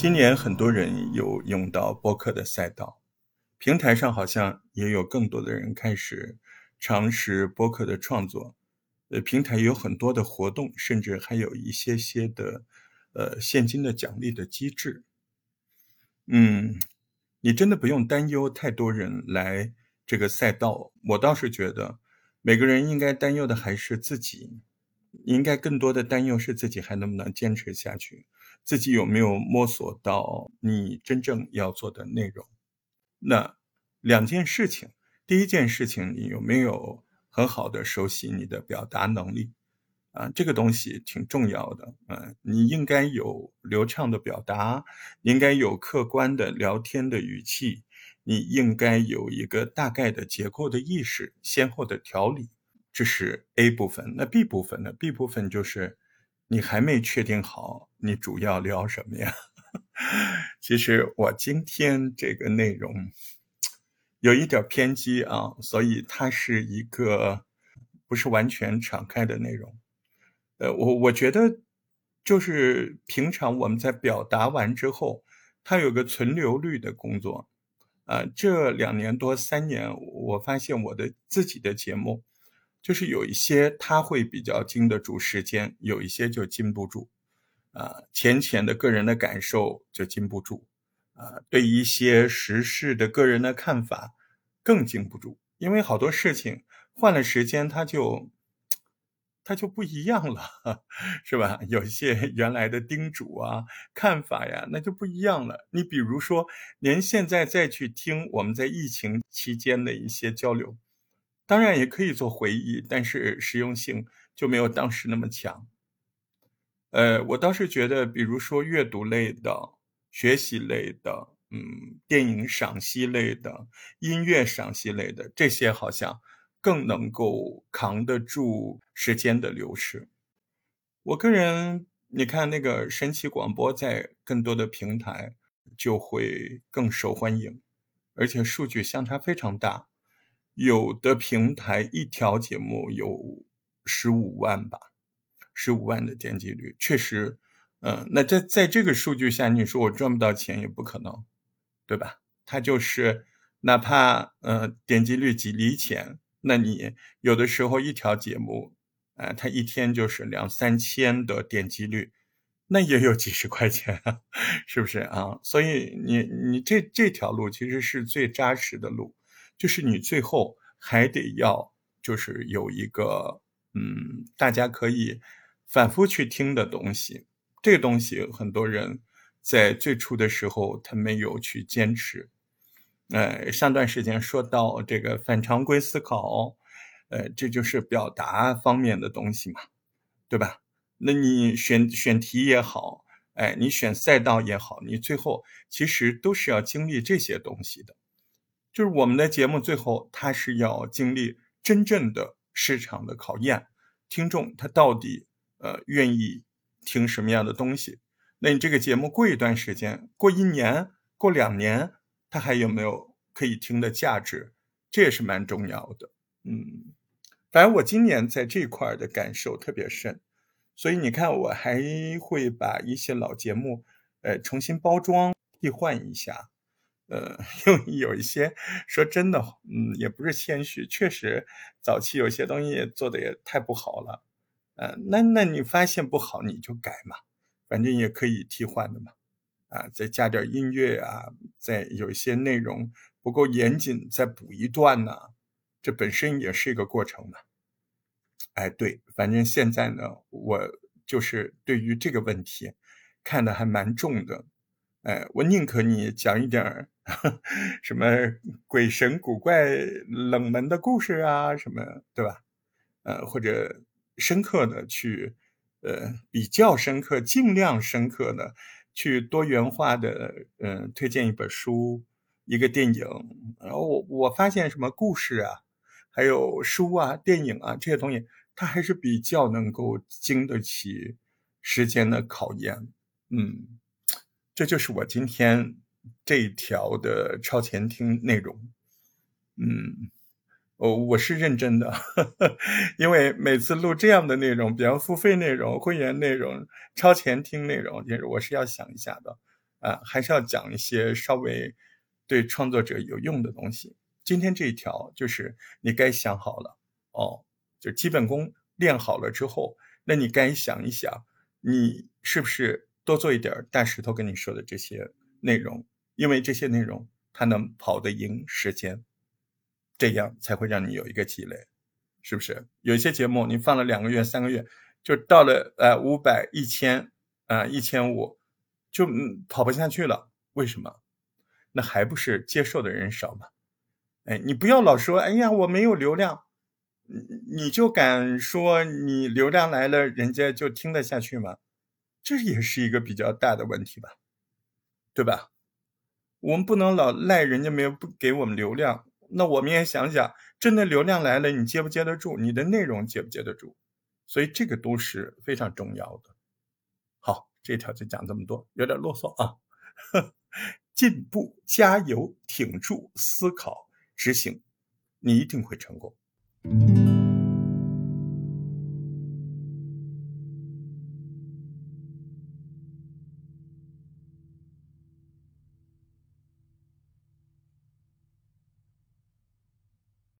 今年很多人有用到播客的赛道，平台上好像也有更多的人开始尝试播客的创作。呃，平台有很多的活动，甚至还有一些些的呃现金的奖励的机制。嗯，你真的不用担忧太多人来这个赛道。我倒是觉得，每个人应该担忧的还是自己，应该更多的担忧是自己还能不能坚持下去。自己有没有摸索到你真正要做的内容？那两件事情，第一件事情，你有没有很好的熟悉你的表达能力？啊，这个东西挺重要的。嗯，你应该有流畅的表达，应该有客观的聊天的语气，你应该有一个大概的结构的意识，先后的条理。这是 A 部分。那 B 部分呢？B 部分就是。你还没确定好你主要聊什么呀？其实我今天这个内容有一点偏激啊，所以它是一个不是完全敞开的内容。呃，我我觉得就是平常我们在表达完之后，它有个存留率的工作。啊，这两年多三年，我发现我的自己的节目。就是有一些他会比较经得住时间，有一些就经不住，啊，浅浅的个人的感受就经不住，啊，对一些时事的个人的看法更经不住，因为好多事情换了时间，它就它就不一样了，是吧？有一些原来的叮嘱啊、看法呀，那就不一样了。你比如说，您现在再去听我们在疫情期间的一些交流。当然也可以做回忆，但是实用性就没有当时那么强。呃，我倒是觉得，比如说阅读类的、学习类的，嗯，电影赏析类的、音乐赏析类的，这些好像更能够扛得住时间的流逝。我个人，你看那个神奇广播，在更多的平台就会更受欢迎，而且数据相差非常大。有的平台一条节目有十五万吧，十五万的点击率，确实，嗯，那在在这个数据下，你说我赚不到钱也不可能，对吧？它就是哪怕呃点击率几厘钱，那你有的时候一条节目，啊，它一天就是两三千的点击率，那也有几十块钱，是不是啊？所以你你这这条路其实是最扎实的路。就是你最后还得要，就是有一个嗯，大家可以反复去听的东西。这个东西很多人在最初的时候他没有去坚持。呃，上段时间说到这个反常规思考，呃，这就是表达方面的东西嘛，对吧？那你选选题也好，哎，你选赛道也好，你最后其实都是要经历这些东西的。就是我们的节目最后，它是要经历真正的市场的考验，听众他到底呃愿意听什么样的东西？那你这个节目过一段时间，过一年、过两年，它还有没有可以听的价值？这也是蛮重要的。嗯，反正我今年在这块的感受特别深，所以你看，我还会把一些老节目呃重新包装替换一下。呃，有有一些说真的，嗯，也不是谦虚，确实早期有些东西做的也太不好了，呃，那那你发现不好你就改嘛，反正也可以替换的嘛，啊，再加点音乐啊，再有一些内容不够严谨，再补一段呢，这本身也是一个过程嘛。哎，对，反正现在呢，我就是对于这个问题看的还蛮重的。哎，我宁可你讲一点儿 什么鬼神古怪、冷门的故事啊，什么对吧？呃，或者深刻的去，呃，比较深刻、尽量深刻的去多元化的，嗯，推荐一本书、一个电影。然后我我发现什么故事啊，还有书啊、电影啊这些东西，它还是比较能够经得起时间的考验。嗯。这就是我今天这一条的超前听内容，嗯，我我是认真的，因为每次录这样的内容，比方付费内容、会员内容、超前听内容，就是我是要想一下的，啊，还是要讲一些稍微对创作者有用的东西。今天这一条就是你该想好了哦，就基本功练好了之后，那你该想一想，你是不是多做一点大石头跟你说的这些内容，因为这些内容它能跑得赢时间，这样才会让你有一个积累，是不是？有一些节目你放了两个月、三个月，就到了呃五百、一千啊、一千五，就嗯跑不下去了，为什么？那还不是接受的人少吗？哎，你不要老说，哎呀，我没有流量，你你就敢说你流量来了，人家就听得下去吗？这也是一个比较大的问题吧，对吧？我们不能老赖人家没有不给我们流量，那我们也想想，真的流量来了，你接不接得住？你的内容接不接得住？所以这个都是非常重要的。好，这条就讲这么多，有点啰嗦啊。进步，加油，挺住，思考。执行，你一定会成功。